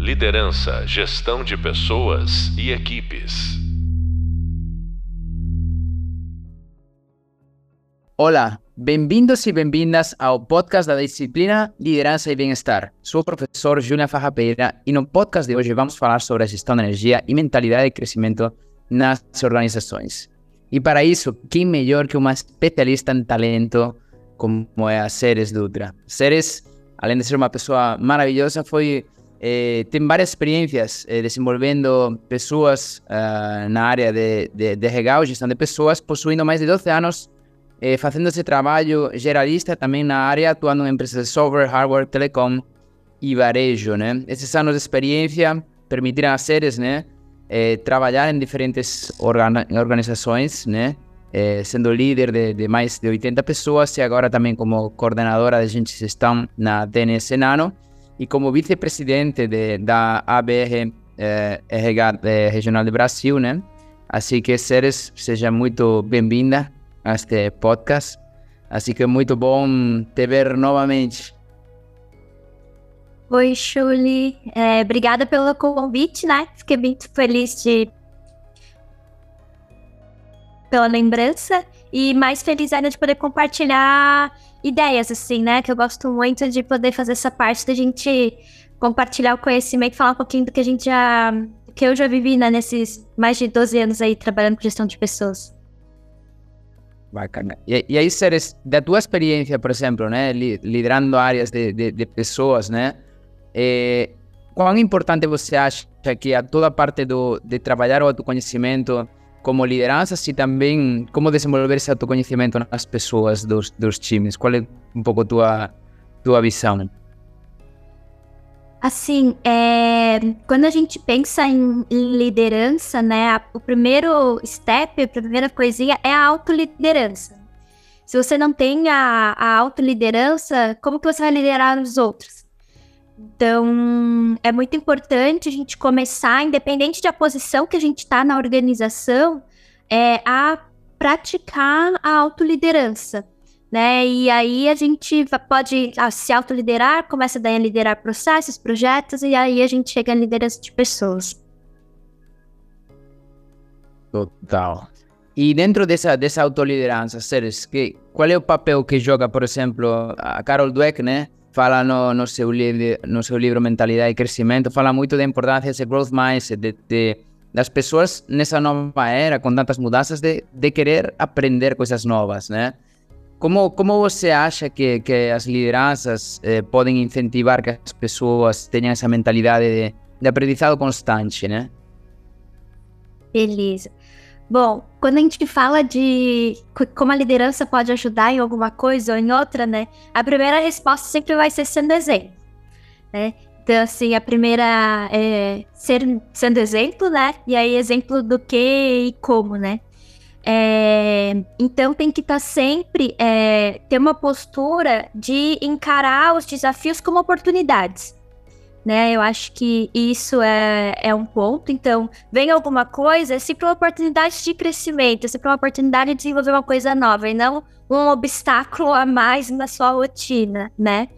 Liderança, gestão de pessoas e equipes. Olá, bem-vindos e bem-vindas ao podcast da disciplina Liderança e Bem-Estar. Sou o professor Júnior Farrapeira e no podcast de hoje vamos falar sobre a gestão da energia e mentalidade de crescimento nas organizações. E para isso, quem melhor que uma especialista em talento como é a Ceres Dutra. Ceres, além de ser uma pessoa maravilhosa, foi eh, tem várias experiências eh, desenvolvendo pessoas uh, na área de, de, de RH, gestão de pessoas, possuindo mais de 12 anos eh, fazendo esse trabalho generalista também na área, atuando em empresas de software, hardware, telecom e varejo? Esses anos de experiência permitiram a Ceres, né, eh, trabalhar em diferentes organ organizações, né, eh, sendo líder de, de, mais de 80 pessoas e agora também como coordenadora de gente de gestão na TNS Nano e como vice-presidente da ABR eh, RH eh, Regional do Brasil, né? Assim que, Ceres, seja muito bem-vinda a este podcast. Assim que é muito bom te ver novamente. Oi, Shuli. É, obrigada pelo convite, né? Fiquei muito feliz de pela lembrança e mais feliz ainda de poder compartilhar ideias, assim, né? Que eu gosto muito de poder fazer essa parte da gente compartilhar o conhecimento, falar um pouquinho do que a gente já. que eu já vivi, né, nesses mais de 12 anos aí trabalhando com gestão de pessoas. Bacana. E, e aí, Ceres, da tua experiência, por exemplo, né, liderando áreas de, de, de pessoas, né, eh, quão importante você acha que a toda parte do, de trabalhar o autoconhecimento como liderança e também como desenvolver esse autoconhecimento nas pessoas dos, dos times? Qual é um pouco tua, tua visão? Assim, é, quando a gente pensa em, em liderança, né, a, o primeiro step, a primeira coisinha é a autoliderança. Se você não tem a, a autoliderança, como que você vai liderar os outros? Então, é muito importante a gente começar, independente da posição que a gente está na organização, é, a praticar a autoliderança né? E aí a gente pode ah, se autoliderar, começa daí a liderar processos, projetos, e aí a gente chega à liderança de pessoas. Total. E dentro dessa, dessa autoliderança, Seres, que, qual é o papel que joga, por exemplo, a Carol Dweck, né? Fala no, no, seu, livro, no seu livro Mentalidade e Crescimento, fala muito da importância desse growth mindset, de, de, das pessoas nessa nova era, com tantas mudanças, de, de querer aprender coisas novas, né? Como, como você acha que, que as lideranças eh, podem incentivar que as pessoas tenham essa mentalidade de, de aprendizado constante, né? Beleza. Bom, quando a gente fala de como a liderança pode ajudar em alguma coisa ou em outra, né? A primeira resposta sempre vai ser sendo exemplo, né? Então, assim, a primeira é ser sendo exemplo, né? E aí, exemplo do que e como, né? É, então tem que estar tá sempre é, ter uma postura de encarar os desafios como oportunidades. Né, eu acho que isso é, é um ponto. Então, vem alguma coisa, é sempre uma oportunidade de crescimento, é sempre uma oportunidade de desenvolver uma coisa nova e não um obstáculo a mais na sua rotina, né?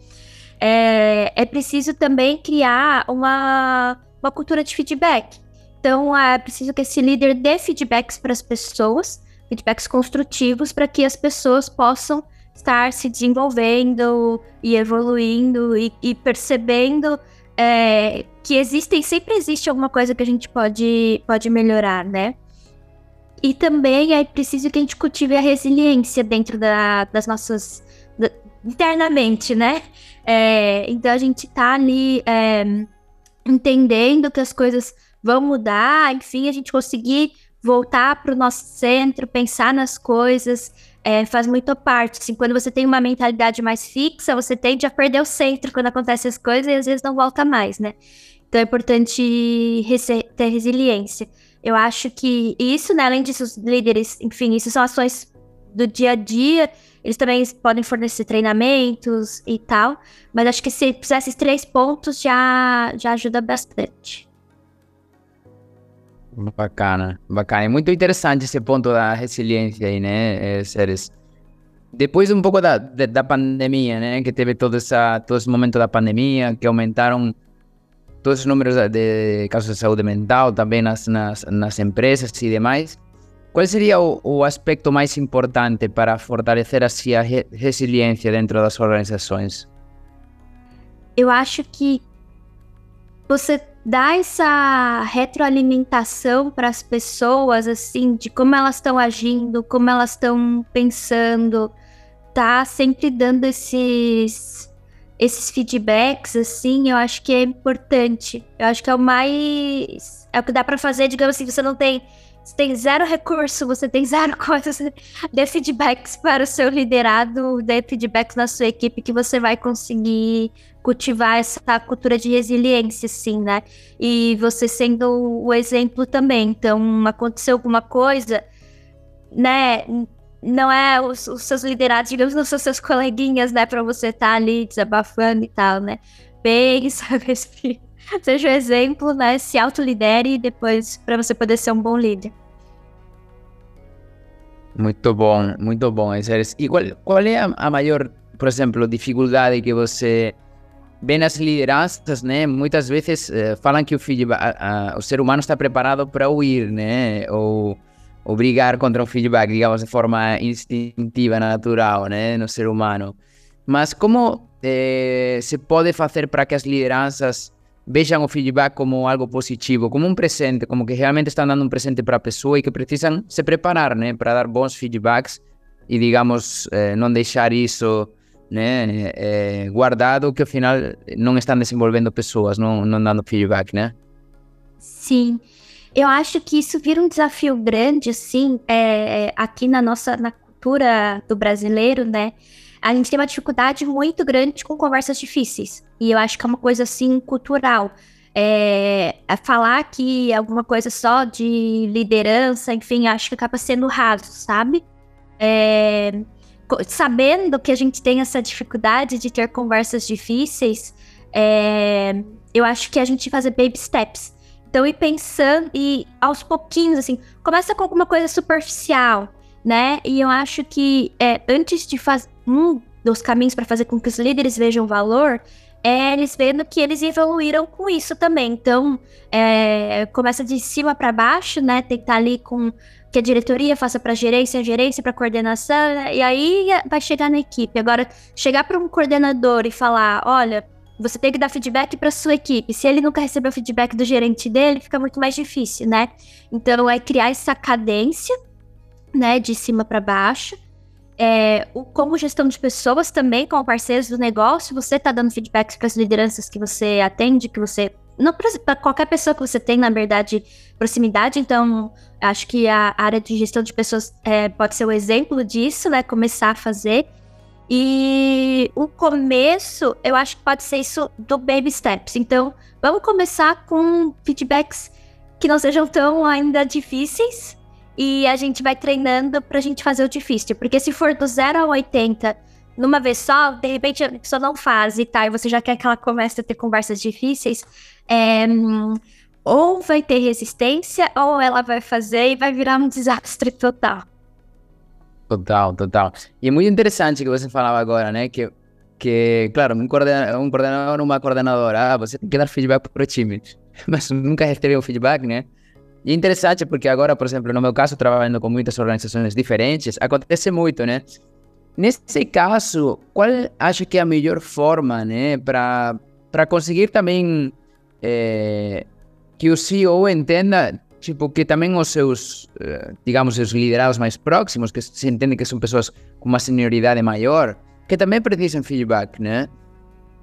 É, é preciso também criar uma, uma cultura de feedback. Então, é preciso que esse líder dê feedbacks para as pessoas, feedbacks construtivos, para que as pessoas possam estar se desenvolvendo e evoluindo e, e percebendo é, que existem, sempre existe alguma coisa que a gente pode, pode melhorar, né? E também é preciso que a gente cultive a resiliência dentro da, das nossas. Da, internamente, né? É, então a gente tá ali é, entendendo que as coisas vão mudar, enfim, a gente conseguir voltar para o nosso centro, pensar nas coisas, é, faz muito parte. Assim, quando você tem uma mentalidade mais fixa, você tende a perder o centro quando acontecem as coisas e às vezes não volta mais, né? Então é importante ter resiliência. Eu acho que isso, né, além disso, os líderes, enfim, isso são ações do dia a dia, eles também podem fornecer treinamentos e tal, mas acho que se fizer esses três pontos já, já ajuda bastante. Bacana, bacana. É muito interessante esse ponto da resiliência aí, né, é, Séries? Depois um pouco da, da, pandemia, né, que teve todo, essa, todo esse momento da pandemia, que aumentaram todos os números de casos de saúde mental, também nas, nas, nas empresas e demais. Qual seria o, o, aspecto mais importante para fortalecer assim, a re resiliência dentro das organizações? Eu acho que você dá essa retroalimentação para as pessoas, assim, de como elas estão agindo, como elas estão pensando, tá sempre dando esses esses feedbacks, assim, eu acho que é importante. Eu acho que é o mais. É o que dá para fazer, digamos assim, você não tem. Você tem zero recurso, você tem zero coisas. Dê feedbacks para o seu liderado, dê feedbacks na sua equipe que você vai conseguir cultivar essa cultura de resiliência, assim, né? E você sendo o exemplo também. Então, aconteceu alguma coisa, né? Não é os, os seus liderados, digamos, não são seus coleguinhas, né? Pra você estar tá ali desabafando e tal, né? Pensa, respira. Seja o um exemplo, né? Se autolidere depois para você poder ser um bom líder. Muito bom, muito bom. E qual, qual é a, maior, por exemplo, dificuldade que você vê nas lideranças, né? Muitas vezes uh, falam que o, feedback, uh, o ser humano está preparado para ouvir, né? Ou, ou brigar contra um feedback, digamos, de forma instintiva, natural, né? No ser humano. Mas como eh, se pode fazer para que as lideranças vejam o feedback como algo positivo, como um presente, como que realmente estão dando um presente para a pessoa e que precisam se preparar, né? Para dar bons feedbacks e, digamos, eh, deixar isso é, guardado que ao final não estão desenvolvendo pessoas, não, não dando feedback, né? Sim. Eu acho que isso vira um desafio grande, assim, é, aqui na nossa na cultura do brasileiro, né? A gente tem uma dificuldade muito grande com conversas difíceis. E eu acho que é uma coisa, assim, cultural. É, é falar que alguma coisa só de liderança, enfim, acho que acaba sendo raso, sabe? É, sabendo que a gente tem essa dificuldade de ter conversas difíceis, é, eu acho que a gente fazer baby steps. Então, ir pensando e aos pouquinhos, assim, começa com alguma coisa superficial, né? E eu acho que é, antes de fazer um dos caminhos para fazer com que os líderes vejam valor é eles vendo que eles evoluíram com isso também. Então, é, começa de cima para baixo, né? Tá ali com que a diretoria faça para gerência, a gerência para coordenação, e aí vai chegar na equipe. Agora, chegar para um coordenador e falar, olha, você tem que dar feedback para sua equipe. Se ele nunca recebeu feedback do gerente dele, fica muito mais difícil, né? Então, é criar essa cadência, né, de cima para baixo. É, o, como gestão de pessoas também, como parceiros do negócio, você está dando feedbacks para as lideranças que você atende, que você não para qualquer pessoa que você tem, na verdade, proximidade. Então, acho que a área de gestão de pessoas é, pode ser o um exemplo disso, né? Começar a fazer. E o começo, eu acho que pode ser isso do baby steps. Então, vamos começar com feedbacks que não sejam tão ainda difíceis. E a gente vai treinando para a gente fazer o difícil. Porque se for do 0 a 80 numa vez só, de repente a pessoa não faz e tá, e você já quer que ela comece a ter conversas difíceis, é, ou vai ter resistência, ou ela vai fazer e vai virar um desastre total. Total, total. E é muito interessante que você falava agora, né? Que, que claro, um coordenador, um coordenador uma coordenadora, ah, você tem que dar feedback para o time, mas nunca recebeu feedback, né? E é interessante porque agora, por exemplo, no meu caso, trabalhando com muitas organizações diferentes, acontece muito, né? Nesse caso, qual acha que é a melhor forma, né, para conseguir também é, que o CEO entenda tipo, que também os seus, eh, digamos, os liderados mais próximos, que se entende que são pessoas com uma senioridade maior, que também precisam feedback, né?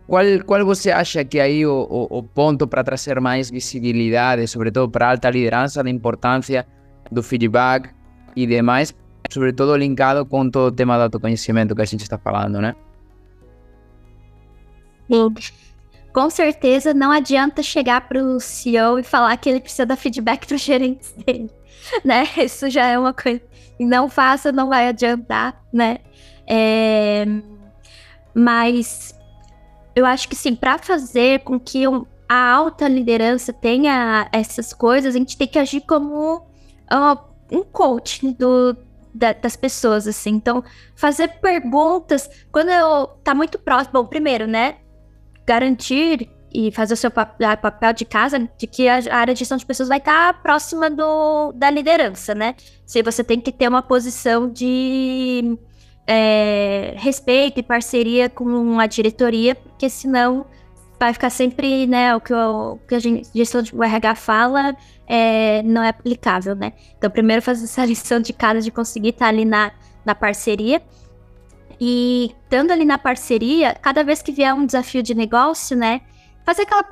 Qual, qual você acha que aí o, o, o ponto para trazer mais visibilidade, sobretudo para alta liderança, da importância do feedback e demais, sobretudo linkado com todo o tema do autoconhecimento que a gente está falando, né? Sim com certeza não adianta chegar para o CEO e falar que ele precisa dar feedback para os gerentes dele, né? Isso já é uma coisa. Não faça, não vai adiantar, né? É... Mas eu acho que sim, para fazer com que a alta liderança tenha essas coisas, a gente tem que agir como uh, um coach do, da, das pessoas, assim. Então, fazer perguntas quando eu tá muito próximo. Bom, primeiro, né? garantir e fazer o seu papel de casa, de que a área de gestão de pessoas vai estar próxima do, da liderança, né? Se você tem que ter uma posição de é, respeito e parceria com a diretoria, porque senão vai ficar sempre, né, o que, que a gente, gestão de RH fala é, não é aplicável, né? Então, primeiro fazer essa lição de casa de conseguir estar ali na, na parceria. E estando ali na parceria, cada vez que vier um desafio de negócio, né, fazer aquela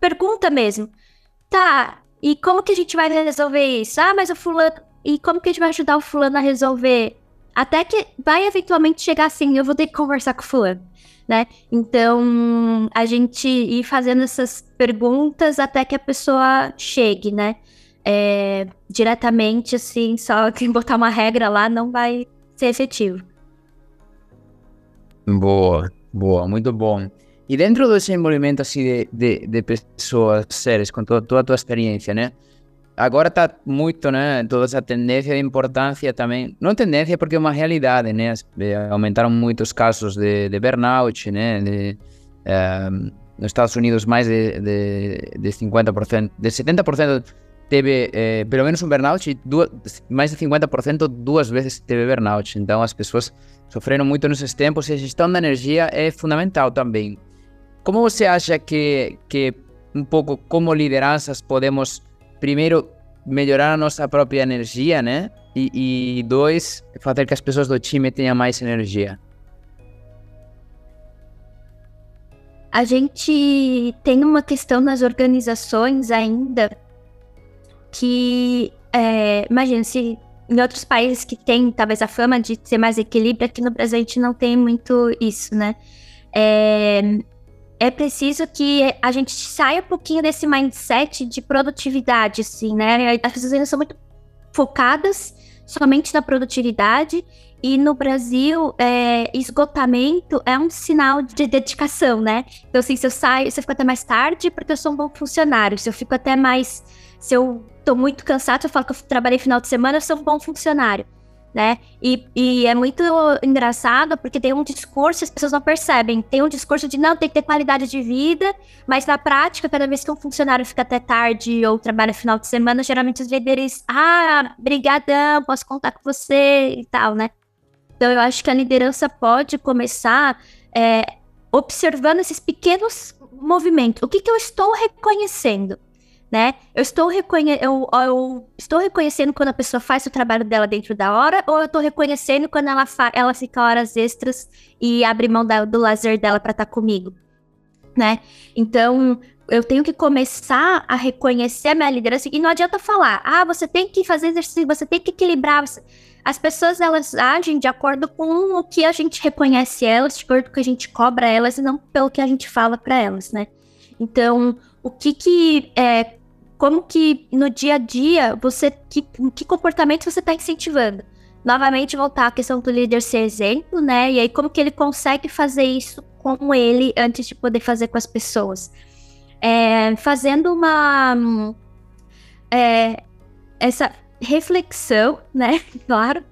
pergunta mesmo. Tá, e como que a gente vai resolver isso? Ah, mas o fulano. E como que a gente vai ajudar o fulano a resolver? Até que vai eventualmente chegar assim, eu vou ter que conversar com o fulano né? Então, a gente ir fazendo essas perguntas até que a pessoa chegue, né? É, diretamente, assim, só que botar uma regra lá não vai ser efetivo. Boa, boa, muito bom. E dentro desse envolvimento assim de, de, de pessoas, seres, com toda a tua experiência, né? Agora está muito, né, toda essa tendência de importância também, não tendência porque é uma realidade, né, aumentaram muitos casos de, de burnout, né, de, uh, nos Estados Unidos mais de, de, de 50%, de 70% teve eh, pelo menos um burnout e duas, mais de 50% duas vezes teve burnout, então as pessoas sofreram muito nesses tempos e a gestão da energia é fundamental também. Como você acha que, que um pouco como lideranças podemos primeiro, melhorar a nossa própria energia, né? E, e dois, fazer que as pessoas do time tenham mais energia. A gente tem uma questão nas organizações ainda que, é, imagina, se em outros países que tem talvez a fama de ter mais equilíbrio, aqui no Brasil a gente não tem muito isso, né? É, é preciso que a gente saia um pouquinho desse mindset de produtividade, assim, né? As pessoas ainda são muito focadas somente na produtividade e no Brasil, é, esgotamento é um sinal de dedicação, né? Então, assim, se eu saio, se eu fico até mais tarde, porque eu sou um bom funcionário. Se eu fico até mais. Se eu tô muito cansado, eu falo que eu trabalhei final de semana, eu sou um bom funcionário né? E, e, é muito engraçado porque tem um discurso, as pessoas não percebem. Tem um discurso de não, tem que ter qualidade de vida, mas na prática, cada vez que um funcionário fica até tarde ou trabalha final de semana, geralmente os líderes, ah, brigadão, posso contar com você e tal, né? Então eu acho que a liderança pode começar é, observando esses pequenos movimentos. O que, que eu estou reconhecendo? Né? Eu estou, reconhe eu, eu, estou reconhecendo quando a pessoa faz o trabalho dela dentro da hora, ou eu estou reconhecendo quando ela, ela fica horas extras e abre mão da, do lazer dela para estar tá comigo, né? Então, eu tenho que começar a reconhecer a minha liderança e não adianta falar, ah, você tem que fazer exercício, você tem que equilibrar. Você... As pessoas, elas agem de acordo com o que a gente reconhece elas, de acordo com o que a gente cobra elas e não pelo que a gente fala para elas, né? Então, o que que é, como que no dia a dia você que, que comportamento você está incentivando. Novamente voltar à questão do líder ser exemplo, né? E aí como que ele consegue fazer isso com ele antes de poder fazer com as pessoas. É, fazendo uma é, essa reflexão, né? Claro,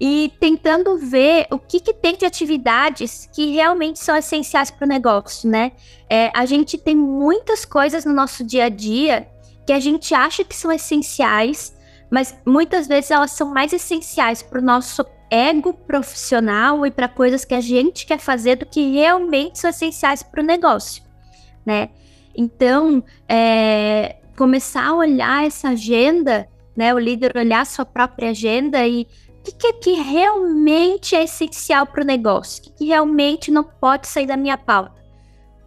e tentando ver o que, que tem de atividades que realmente são essenciais para o negócio, né? É, a gente tem muitas coisas no nosso dia a dia que a gente acha que são essenciais, mas muitas vezes elas são mais essenciais para o nosso ego profissional e para coisas que a gente quer fazer do que realmente são essenciais para o negócio, né? Então, é, começar a olhar essa agenda, né? O líder olhar sua própria agenda e o que, que, que realmente é essencial para o negócio, o que, que realmente não pode sair da minha pauta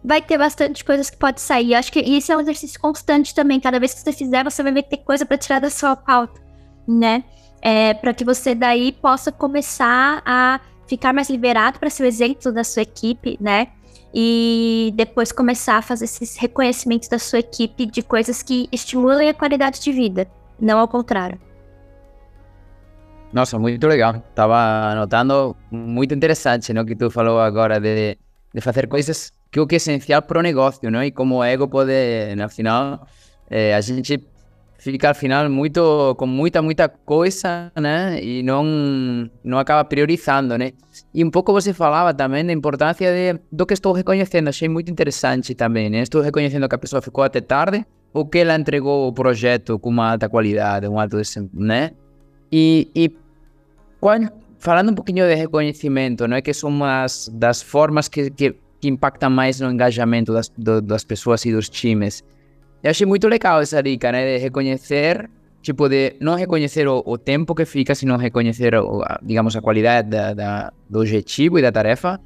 vai ter bastante coisas que pode sair. Eu acho que isso é um exercício constante também. Cada vez que você fizer, você vai ver que tem coisa para tirar da sua pauta, né? É, para que você daí possa começar a ficar mais liberado para ser o exemplo da sua equipe, né? E depois começar a fazer esses reconhecimentos da sua equipe de coisas que estimulem a qualidade de vida, não ao contrário. Nossa, muito legal. Tava anotando muito interessante, não, que tu falou agora de, de fazer coisas que o que é essencial para o negócio, não? E como ego pode, no final, é, a gente fica al final muito com muita muita coisa, né? E não não acaba priorizando, né? E um pouco você falava também da importância de do que estou reconhecendo, achei muito interessante também, né? Estou reconhecendo que a pessoa ficou até tarde, ou que ela entregou o projeto com uma alta qualidade, um alto desempenho? E, e falando um pouquinho de reconhecimento, não é que são umas das formas que, que, que impactam mais no engajamento das, do, das pessoas e dos times. Eu achei muito legal essa dica, né? De reconhecer, tipo, de não reconhecer o, o tempo que fica, sino reconhecer, o, a, digamos, a qualidade da, da, do objetivo e da tarefa.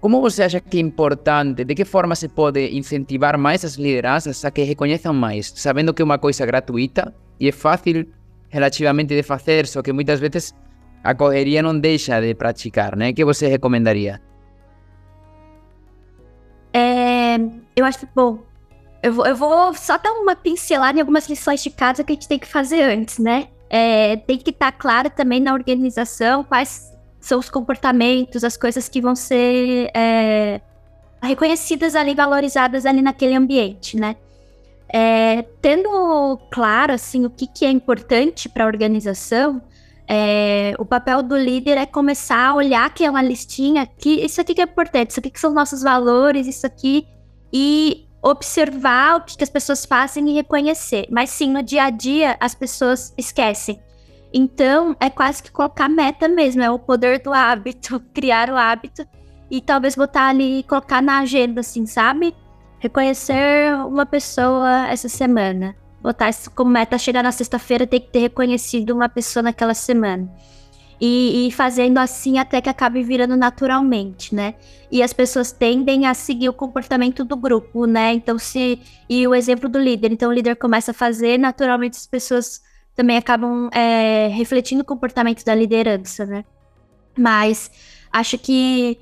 Como você acha que é importante? De que forma se pode incentivar mais as lideranças a que reconheçam mais, sabendo que é uma coisa gratuita e é fácil relativamente de fazer, só que muitas vezes a correria não deixa de praticar, né? O que você recomendaria? É, eu acho, bom, eu vou, eu vou só dar uma pincelada em algumas lições de casa que a gente tem que fazer antes, né? É, tem que estar claro também na organização quais são os comportamentos, as coisas que vão ser é, reconhecidas ali, valorizadas ali naquele ambiente, né? É, tendo claro assim o que, que é importante para a organização, é, o papel do líder é começar a olhar aquela listinha que isso aqui que é importante, isso aqui que são nossos valores, isso aqui e observar o que, que as pessoas fazem e reconhecer. Mas sim, no dia a dia as pessoas esquecem. Então é quase que colocar meta mesmo, é o poder do hábito, criar o hábito e talvez botar ali, colocar na agenda, assim, sabe? Reconhecer uma pessoa essa semana botar isso como meta, chegar na sexta-feira, tem que ter reconhecido uma pessoa naquela semana. E, e, fazendo assim até que acabe virando naturalmente, né? E as pessoas tendem a seguir o comportamento do grupo, né? Então, se. E o exemplo do líder. Então, o líder começa a fazer, naturalmente as pessoas também acabam é, refletindo o comportamento da liderança, né? Mas acho que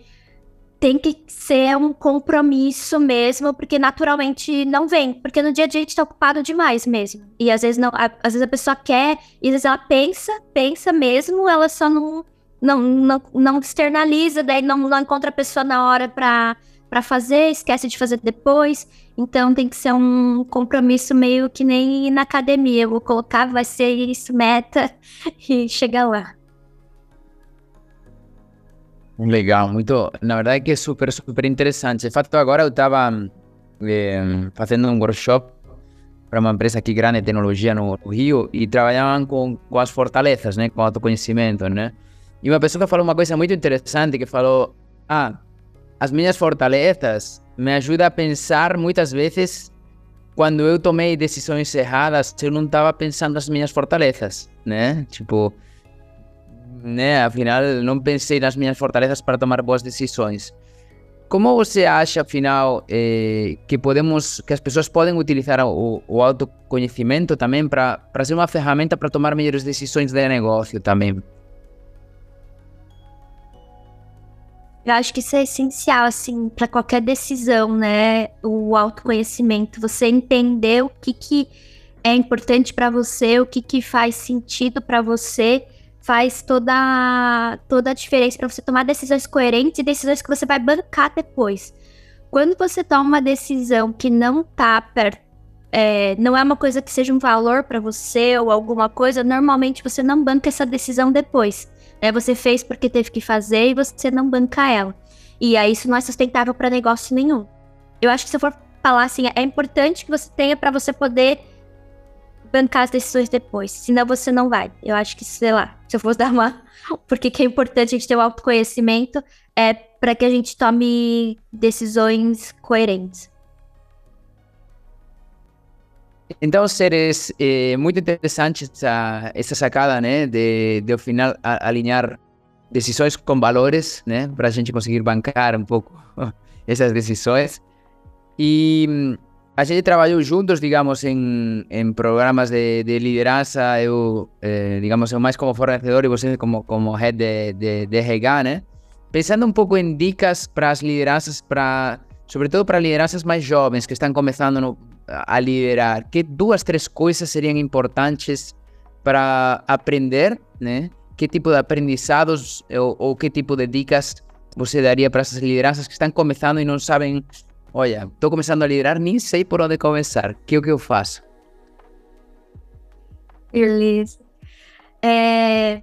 tem que ser um compromisso mesmo, porque naturalmente não vem, porque no dia a dia a gente tá ocupado demais mesmo. E às vezes não, a, às vezes a pessoa quer, e às vezes ela pensa, pensa mesmo, ela só não não, não, não externaliza, daí não, não encontra a pessoa na hora para para fazer, esquece de fazer depois. Então tem que ser um compromisso meio que nem na academia. Eu vou colocar, vai ser isso, meta, e chegar lá. Legal, muito. Na verdade que é super, super interessante. De fato, agora eu estava eh, fazendo um workshop para uma empresa aqui grande de tecnologia no, Rio e trabalhavam com, com as fortalezas, né, com autoconhecimento, né? E uma pessoa falou uma coisa muito interessante que falou: "Ah, as minhas fortalezas me ajudam a pensar muitas vezes quando eu tomei decisões erradas, eu não estava pensando nas minhas fortalezas, né? Tipo, né? Afinal, não pensei nas minhas fortalezas para tomar boas decisões. Como você acha, afinal, eh, que podemos, que as pessoas podem utilizar o, o autoconhecimento também para ser uma ferramenta para tomar melhores decisões de negócio também? Eu acho que isso é essencial, assim, para qualquer decisão, né? O autoconhecimento, você entender o que, que é importante para você, o que, que faz sentido para você faz toda, toda a diferença para você tomar decisões coerentes e decisões que você vai bancar depois. Quando você toma uma decisão que não tá perto, é, não é uma coisa que seja um valor para você ou alguma coisa, normalmente você não banca essa decisão depois. Né? Você fez porque teve que fazer e você não banca ela. E aí isso não é sustentável para negócio nenhum. Eu acho que se eu for falar assim, é importante que você tenha para você poder bancar as decisões depois. Senão você não vai. Eu acho que, sei lá, se eu fosse dar uma. Porque que é importante a gente ter o autoconhecimento é para que a gente tome decisões coerentes. Então, seres é muito interessante essa, essa sacada, né, de, de ao final alinhar decisões com valores, né, para a gente conseguir bancar um pouco essas decisões. E a gente trabalhou juntos, digamos, em, em programas de, de liderança, eu, eh, digamos, eu mais como fornecedor e você como, como head de, de, de RH, né? Pensando um pouco em dicas para as lideranças, para, sobretudo para lideranças mais jovens que estão começando no, a liderar, que duas, três coisas seriam importantes para aprender, né? Que tipo de aprendizados ou, ou que tipo de dicas você daria para essas lideranças que estão começando e não sabem Olha, estou começando a liderar, nem sei por onde começar. O que é que eu faço? Beleza. É,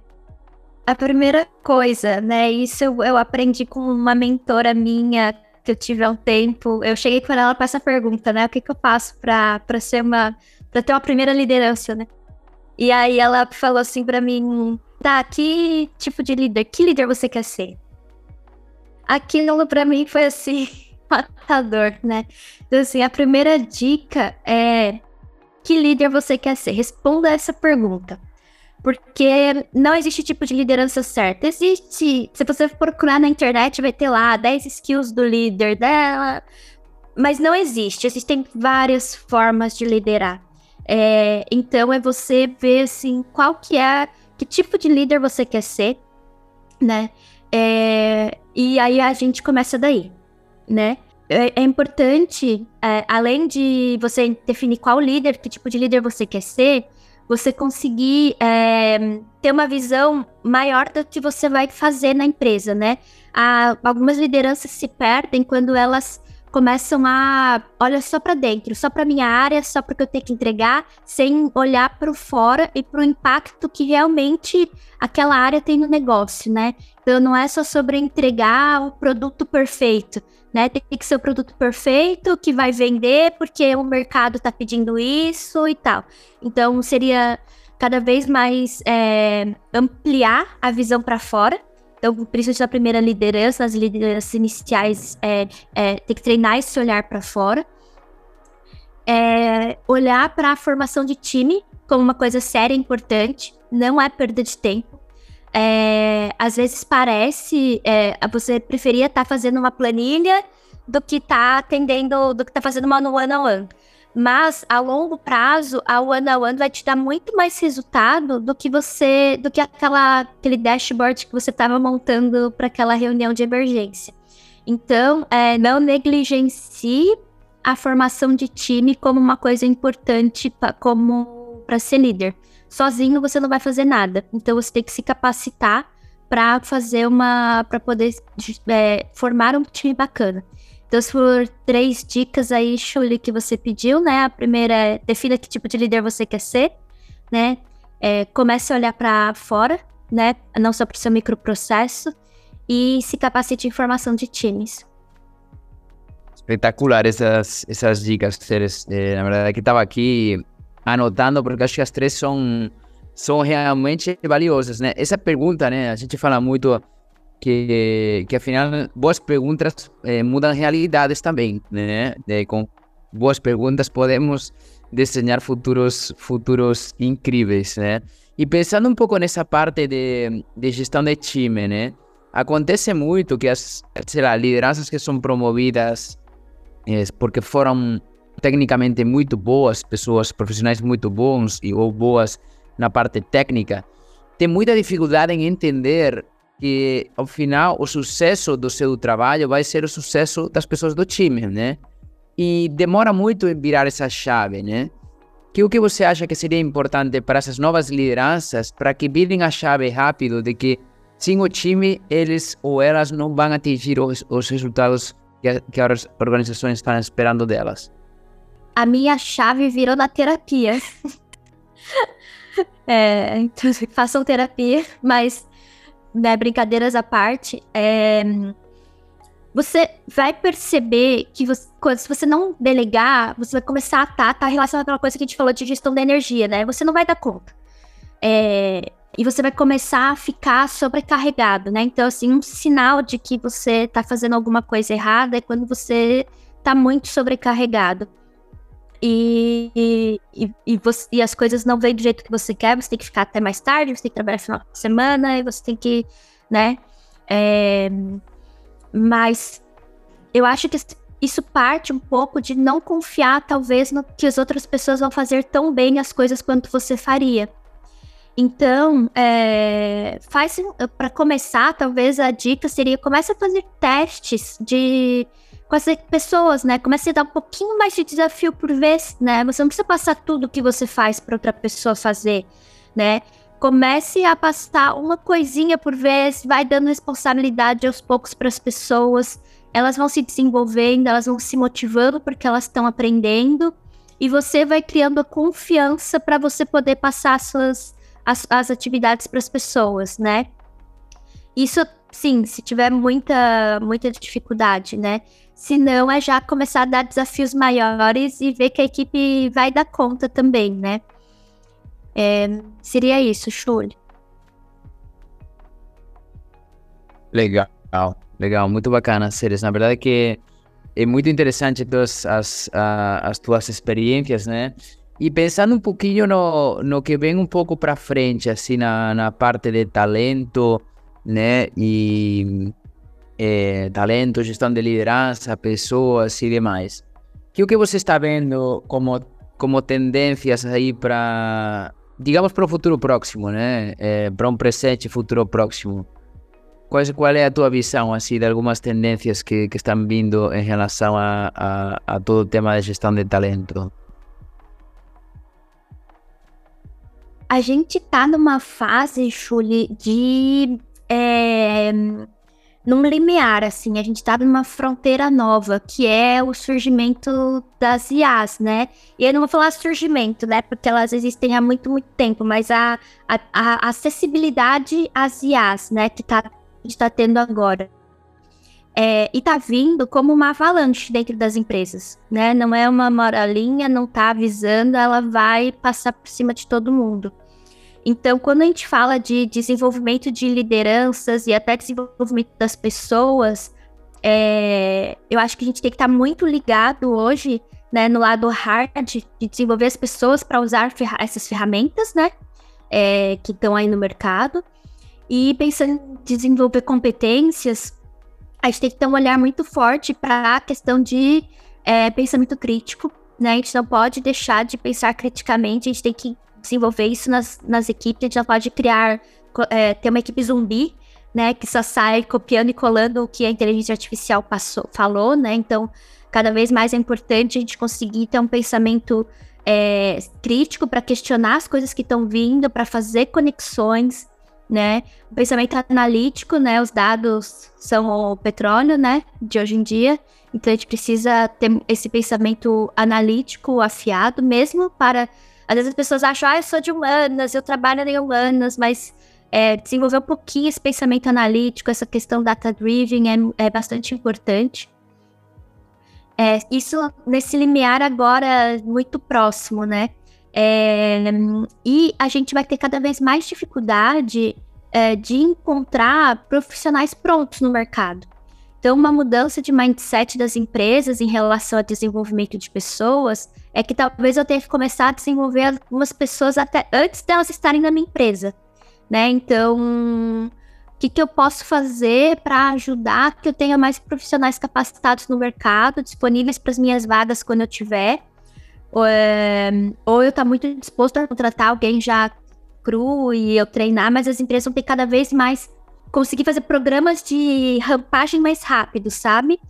a primeira coisa, né? Isso eu, aprendi com uma mentora minha que eu tive há um tempo. Eu cheguei com ela com essa pergunta, né? O que, que eu faço para ser uma. para ter uma primeira liderança, né? E aí ela falou assim para mim: tá, que tipo de líder? Que líder você quer ser? Aquilo para mim foi assim, matador, né? Então, assim, a primeira dica é: que líder você quer ser? Responda essa pergunta. Porque não existe tipo de liderança certa. Existe. Se você procurar na internet, vai ter lá 10 skills do líder dela. Mas não existe. Existem várias formas de liderar. É, então é você ver assim qual que é, que tipo de líder você quer ser, né? É, e aí a gente começa daí, né? É, é importante, é, além de você definir qual líder, que tipo de líder você quer ser, você conseguir é, ter uma visão maior do que você vai fazer na empresa, né? Há, algumas lideranças se perdem quando elas começam a olha só para dentro, só para minha área, só porque eu tenho que entregar, sem olhar para o fora e para o impacto que realmente aquela área tem no negócio, né? Então não é só sobre entregar o produto perfeito, né? Tem que ser o produto perfeito que vai vender porque o mercado está pedindo isso e tal. Então seria cada vez mais é, ampliar a visão para fora então, principalmente na primeira liderança, nas lideranças iniciais, é, é, tem que treinar esse olhar para fora. É, olhar para a formação de time como uma coisa séria e importante, não é perda de tempo. É, às vezes parece, é, você preferia estar tá fazendo uma planilha do que tá atendendo, do que tá fazendo uma one-on-one. -on -one. Mas a longo prazo, a One on One vai te dar muito mais resultado do que você, do que aquela, aquele dashboard que você estava montando para aquela reunião de emergência. Então, é, não negligencie a formação de time como uma coisa importante pra, como para ser líder. Sozinho você não vai fazer nada. Então você tem que se capacitar para fazer uma, para poder é, formar um time bacana. Então, se for três dicas aí, Shuli, que você pediu, né? A primeira é defina que tipo de líder você quer ser, né? É, comece a olhar para fora, né? Não só para o seu microprocesso e se capacite em formação de times. Espetacular essas, essas dicas, Ceres. É, na verdade, que estava aqui anotando, porque acho que as três são, são realmente valiosas, né? Essa pergunta, né? A gente fala muito que, que afinal boas perguntas eh, mudam realidades também, né? De, com boas perguntas podemos desenhar futuros futuros incríveis, né? E pensando um pouco nessa parte de, de gestão de time, né? Acontece muito que as, sei lá, lideranças que são promovidas é, porque foram tecnicamente muito boas, pessoas profissionais muito bons e ou boas na parte técnica, têm muita dificuldade em entender que ao final o sucesso do seu trabalho vai ser o sucesso das pessoas do time, né? E demora muito em virar essa chave, né? Que o que você acha que seria importante para essas novas lideranças para que virem a chave rápido de que sem o time eles ou elas não vão atingir os, os resultados que, que as organizações estão esperando delas? A minha chave virou na terapia. é, então, façam terapia, mas né, brincadeiras à parte, é, você vai perceber que você, se você não delegar, você vai começar a estar tá, tá relacionado a uma coisa que a gente falou de gestão da energia, né? Você não vai dar conta. É, e você vai começar a ficar sobrecarregado, né? Então, assim, um sinal de que você está fazendo alguma coisa errada é quando você está muito sobrecarregado. E, e, e, você, e, as coisas não vêm do jeito que você quer, você tem que ficar até mais tarde, você tem que trabalhar final de semana, e você tem que, né? É, mas eu acho que isso parte um pouco de não confiar, talvez, no que as outras pessoas vão fazer tão bem as coisas quanto você faria. Então, é, faz para começar, talvez a dica seria comece a fazer testes de com as pessoas, né? Comece a dar um pouquinho mais de desafio por vez, né? Você não precisa passar tudo que você faz para outra pessoa fazer, né? Comece a passar uma coisinha por vez, vai dando responsabilidade aos poucos para as pessoas. Elas vão se desenvolvendo, elas vão se motivando porque elas estão aprendendo. e você vai criando a confiança para você poder passar as suas as, as atividades para as pessoas, né? Isso, sim, se tiver muita, muita dificuldade, né? Se não, é já começar a dar desafios maiores e ver que a equipe vai dar conta também, né? É, seria isso, Shuli. Legal, legal, muito bacana, Ceres. Na verdade que é muito interessante todas as, as tuas experiências, né? E pensando um pouquinho no, no que vem um pouco para frente, assim, na, na parte de talento, né? E é, talento, gestão de liderança, pessoas e demais. Que o que você está vendo como, como tendências aí para, digamos, para o futuro próximo, né? É, para um presente futuro próximo. Qual, qual é a tua visão, assim, de algumas tendências que, que estão vindo em relação a, a, a todo o tema de gestão de talento? A gente tá numa fase, Chuli, de. É, num limiar, assim, a gente tá numa fronteira nova, que é o surgimento das IAs, né? E eu não vou falar surgimento, né? Porque elas existem há muito, muito tempo, mas a, a, a acessibilidade às IAs, né? Que tá, a gente tá tendo agora. É, e tá vindo como uma avalanche dentro das empresas, né? Não é uma moralinha, não tá avisando, ela vai passar por cima de todo mundo. Então, quando a gente fala de desenvolvimento de lideranças e até desenvolvimento das pessoas, é, eu acho que a gente tem que estar tá muito ligado hoje, né, no lado hard de desenvolver as pessoas para usar ferra essas ferramentas, né, é, que estão aí no mercado. E pensando em desenvolver competências, a gente tem que ter um olhar muito forte para a questão de é, pensamento crítico, né? A gente não pode deixar de pensar criticamente, a gente tem que desenvolver isso nas, nas equipes, a gente não pode criar, é, ter uma equipe zumbi, né? Que só sai copiando e colando o que a inteligência artificial passou, falou, né? Então, cada vez mais é importante a gente conseguir ter um pensamento é, crítico para questionar as coisas que estão vindo, para fazer conexões, né? Pensamento analítico, né? Os dados são o petróleo, né? De hoje em dia. Então a gente precisa ter esse pensamento analítico afiado mesmo para. Às vezes as pessoas acham, ah, eu sou de humanas, eu trabalho em humanas, mas é, desenvolver um pouquinho esse pensamento analítico, essa questão data-driven é, é bastante importante. É, isso nesse limiar agora muito próximo, né? É, e a gente vai ter cada vez mais dificuldade é, de encontrar profissionais prontos no mercado. Então, uma mudança de mindset das empresas em relação ao desenvolvimento de pessoas é que talvez eu tenha que começar a desenvolver algumas pessoas até antes delas estarem na minha empresa, né? Então, o que, que eu posso fazer para ajudar que eu tenha mais profissionais capacitados no mercado, disponíveis para as minhas vagas quando eu tiver? ou, é, ou eu estou tá muito disposto a contratar alguém já cru e eu treinar, mas as empresas vão ter cada vez mais conseguir fazer programas de rampagem mais rápido, sabe?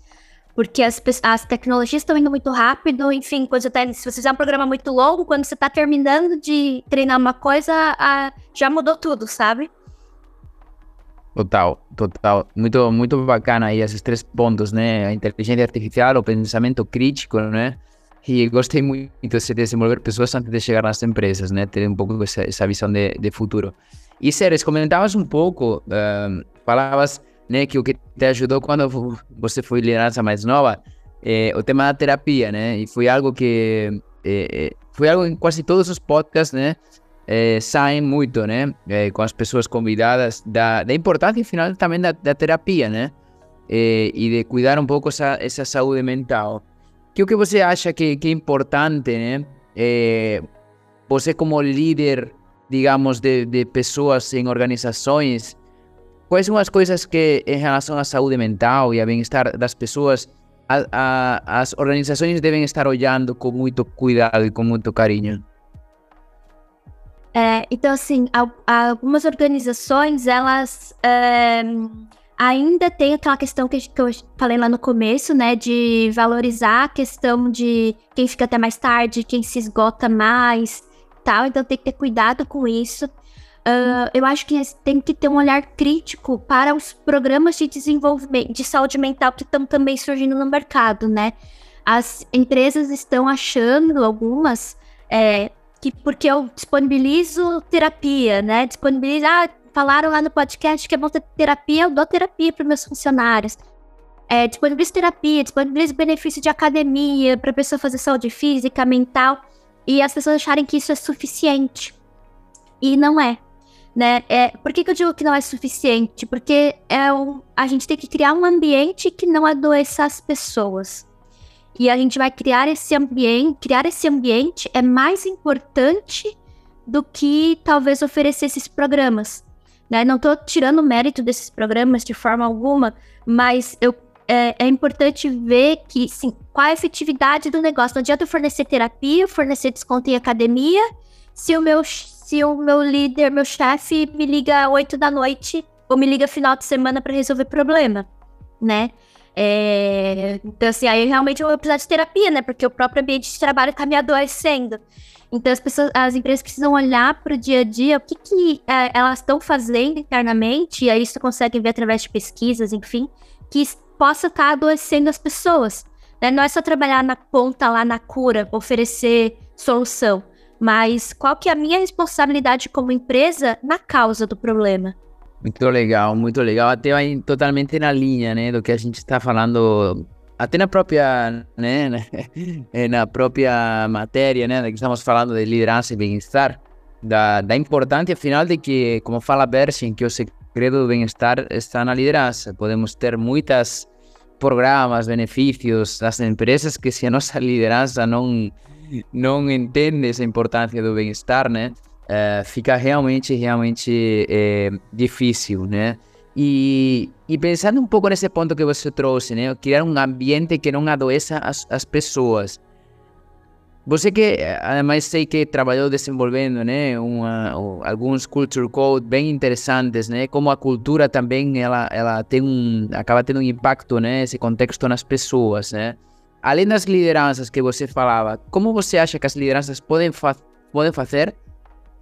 Porque as, as tecnologias estão indo muito rápido, enfim, quando você tá, se você fizer um programa muito longo, quando você está terminando de treinar uma coisa, a, já mudou tudo, sabe? Total, total. Muito, muito bacana aí esses três pontos, né? A inteligência artificial, o pensamento crítico, né? E gostei muito de desenvolver pessoas antes de chegar nas empresas, né? Ter um pouco essa, essa visão de, de futuro. E, Ceres, comentavas um pouco, uh, falavas né, que o que te ajudou quando você foi liderança mais nova é o tema da terapia, né? E foi algo que... É, foi algo em quase todos os podcasts, né? É, saem muito, né? Com as pessoas convidadas, da, da importância, final, também da, da terapia, né? e de cuidar um pouco essa, essa saúde mental. Que o que você acha que, que é importante, né? Você como líder, digamos, de, de pessoas em organizações, quais são as coisas que, em relação à saúde mental e ao bem-estar das pessoas, a, a, as organizações devem estar olhando com muito cuidado e com muito carinho? É, então, assim, algumas organizações, elas é, Ainda tem aquela questão que, que eu falei lá no começo, né? De valorizar a questão de quem fica até mais tarde, quem se esgota mais, Então tem que ter cuidado com isso. Uh, eu acho que tem que ter um olhar crítico para os programas de desenvolvimento de saúde mental que estão também surgindo no mercado, né? As empresas estão achando, algumas, é, que porque eu disponibilizo terapia, né? Disponibilizo, ah, falaram lá no podcast que é bom ter terapia, eu dou terapia para meus funcionários. É, disponibilizo terapia, disponibilizo benefício de academia para a pessoa fazer saúde física, mental, e as pessoas acharem que isso é suficiente. E não é. Né? É, por que, que eu digo que não é suficiente? Porque é um, a gente tem que criar um ambiente que não adoeça as pessoas. E a gente vai criar esse ambiente, criar esse ambiente é mais importante do que talvez oferecer esses programas. Né? Não estou tirando mérito desses programas de forma alguma, mas eu é, é, importante ver que, sim, qual a efetividade do negócio. Não adianta eu fornecer terapia, fornecer desconto em academia, se o meu, se o meu líder, meu chefe, me liga 8 da noite ou me liga final de semana para resolver problema, né? É, então, assim, aí realmente eu vou precisar de terapia, né? Porque o próprio ambiente de trabalho está me adoecendo. Então, as pessoas, as empresas precisam olhar para o dia a dia, o que, que é, elas estão fazendo internamente, e aí isso conseguem ver através de pesquisas, enfim, que possa estar tá adoecendo as pessoas. Né? Não é só trabalhar na ponta lá na cura, oferecer solução, mas qual que é a minha responsabilidade como empresa na causa do problema. Muito legal, muito legal. Até totalmente na linha, né, do que a gente está falando, até na própria, né, na própria matéria, né, que estamos falando de liderança e bem-estar, da, da importância, afinal, de que, como fala Bersin, que o segredo do bem-estar está na liderança. Podemos ter muitos programas, benefícios das empresas que se a nossa liderança não não entende essa importância do bem-estar, né? Uh, fica realmente, realmente é, difícil, né? E, e, pensando um pouco nesse ponto que você trouxe, né? Criar um ambiente que não adoeça as, as pessoas. Você que, además, sei que trabalhou desenvolvendo, né, uma, alguns culture code bem interessantes, né, como a cultura também, ela, ela tem um, acaba tendo um impacto, né, esse contexto nas pessoas, né. Além das lideranças que você falava, como você acha que as lideranças podem, fa podem fazer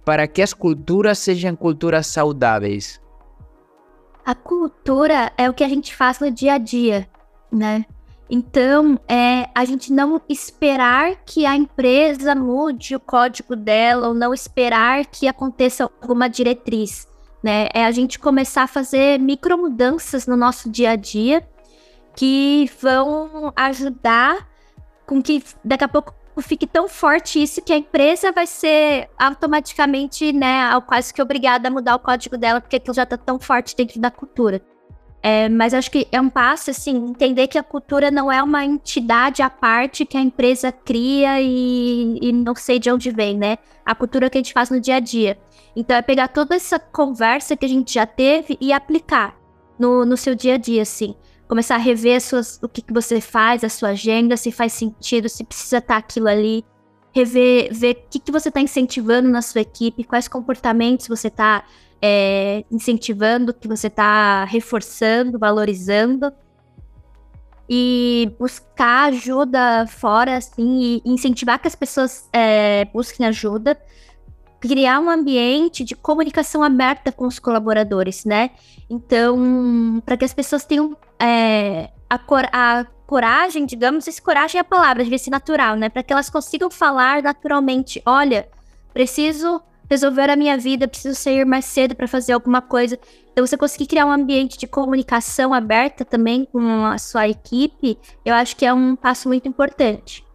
para que as culturas sejam culturas saudáveis? A cultura é o que a gente faz no dia a dia, né? Então, é a gente não esperar que a empresa mude o código dela ou não esperar que aconteça alguma diretriz, né? É a gente começar a fazer micromudanças no nosso dia a dia que vão ajudar com que daqui a pouco fique tão forte isso que a empresa vai ser automaticamente, né, quase que obrigada a mudar o código dela porque aquilo já está tão forte dentro da cultura. É, mas acho que é um passo, assim, entender que a cultura não é uma entidade à parte que a empresa cria e, e não sei de onde vem, né? A cultura que a gente faz no dia a dia. Então, é pegar toda essa conversa que a gente já teve e aplicar no, no seu dia a dia, assim. Começar a rever suas, o que, que você faz, a sua agenda, se faz sentido, se precisa estar aquilo ali. Rever, ver o que, que você está incentivando na sua equipe, quais comportamentos você está é, incentivando, que você está reforçando, valorizando. E buscar ajuda fora, assim, e incentivar que as pessoas é, busquem ajuda. Criar um ambiente de comunicação aberta com os colaboradores, né? Então, para que as pessoas tenham é, a, cor a coragem, digamos, esse coragem é a palavra, devia ser natural, né? Para que elas consigam falar naturalmente: olha, preciso resolver a minha vida, preciso sair mais cedo para fazer alguma coisa. Então, você conseguir criar um ambiente de comunicação aberta também com a sua equipe, eu acho que é um passo muito importante.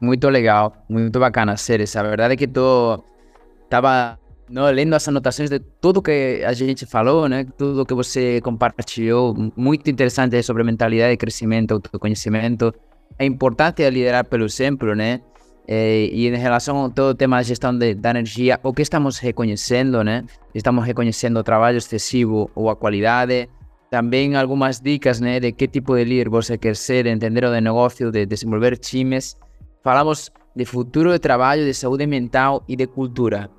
Muito legal, muito bacana, sério. A verdade é que tô tava não, lendo as anotações de tudo que a gente falou, né? Tudo que você compartilhou, muito interessante sobre mentalidade de crescimento, autoconhecimento, a importância de liderar pelo exemplo, né? Eh, em relação ao todo o tema da gestão de, da energia, o que estamos reconhecendo, né? Estamos reconhecendo trabalho excessivo ou a qualidade. Também algumas dicas, né? De que tipo de líder você quer ser, entender o de negócio, de desenvolver times. Falamos de futuro de trabalho, de saúde mental e de cultura.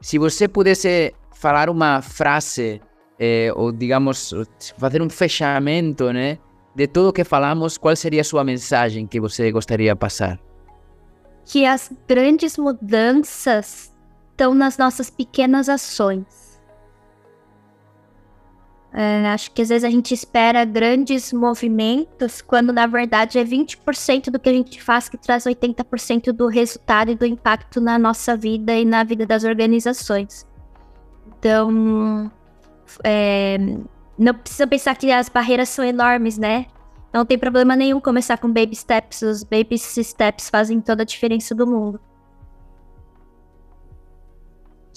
Se você pudesse falar uma frase, eh, ou digamos, fazer um fechamento, né? De tudo que falamos, qual seria a sua mensagem que você gostaria de passar? Que as grandes mudanças estão nas nossas pequenas ações. É, acho que às vezes a gente espera grandes movimentos, quando na verdade é 20% do que a gente faz que traz 80% do resultado e do impacto na nossa vida e na vida das organizações. Então, é, não precisa pensar que as barreiras são enormes, né? Não tem problema nenhum começar com baby steps. Os baby steps fazem toda a diferença do mundo.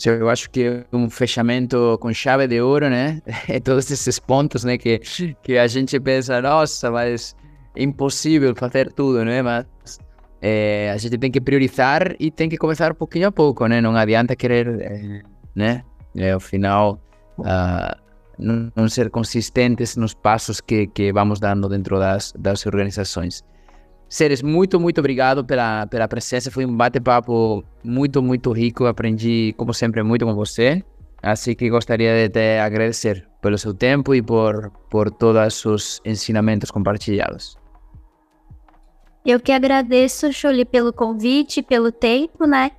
Eu acho que um fechamento com chave de ouro, né? É todos esses pontos, né? Que, que a gente pensa, nossa, mas é impossível fazer tudo, né? Mas é, a gente tem que priorizar e tem que começar pouquinho a pouco, né? Não adianta querer, é, né? É, ao final, uh, não, ser consistentes nos passos que, que vamos dando dentro das, das organizações. Seres, muito, muito obrigado pela, pela presença. Foi um bate-papo muito, muito rico. Aprendi, como sempre, muito com você. Assim que gostaria de te agradecer pelo seu tempo e por, por todos os ensinamentos compartilhados. Eu que agradeço, Jolie, pelo convite, pelo tempo, né?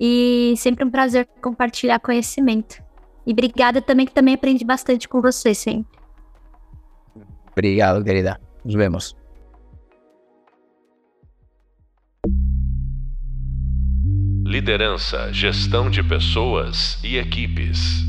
E sempre um prazer compartilhar conhecimento. E obrigada também, que também aprendi bastante com você sempre. Obrigado, querida. Nos vemos. Liderança, gestão de pessoas e equipes.